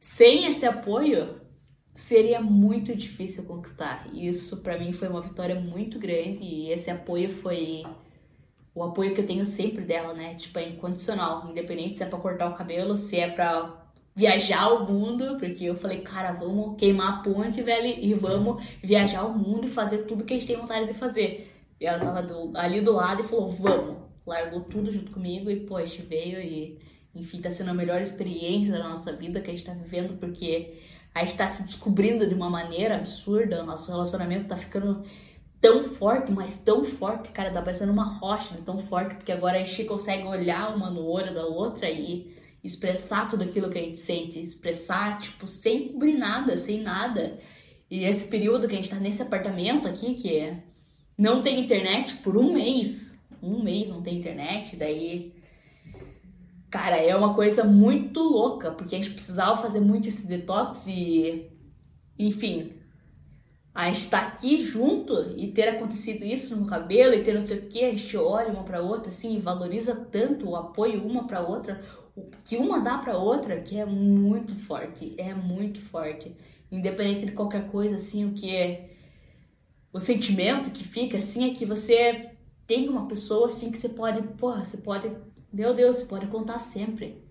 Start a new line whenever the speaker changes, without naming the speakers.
sem esse apoio seria muito difícil conquistar. Isso para mim foi uma vitória muito grande e esse apoio foi o apoio que eu tenho sempre dela, né? Tipo, é incondicional, independente se é para cortar o cabelo, se é para viajar o mundo, porque eu falei, cara, vamos queimar a ponte, velho, e vamos viajar o mundo e fazer tudo que a gente tem vontade de fazer. E ela tava do, ali do lado e falou, vamos. Largou tudo junto comigo e, pô, a gente veio e, enfim, tá sendo a melhor experiência da nossa vida que a gente tá vivendo, porque a gente tá se descobrindo de uma maneira absurda, nosso relacionamento tá ficando tão forte, mas tão forte, cara, tá parecendo uma rocha tão forte, porque agora a gente consegue olhar uma no olho da outra e expressar tudo aquilo que a gente sente, expressar, tipo, sem cobrir nada, sem nada. E esse período que a gente tá nesse apartamento aqui, que é, não tem internet por um mês, um mês não tem internet, daí. Cara, é uma coisa muito louca, porque a gente precisava fazer muito esse detox e. Enfim, a gente tá aqui junto e ter acontecido isso no cabelo e ter não sei o que, a gente olha uma para outra assim e valoriza tanto o apoio uma para outra, que uma dá para outra, que é muito forte, é muito forte. Independente de qualquer coisa assim, o que é o sentimento que fica assim é que você tem uma pessoa assim que você pode, porra, você pode, meu Deus, pode contar sempre.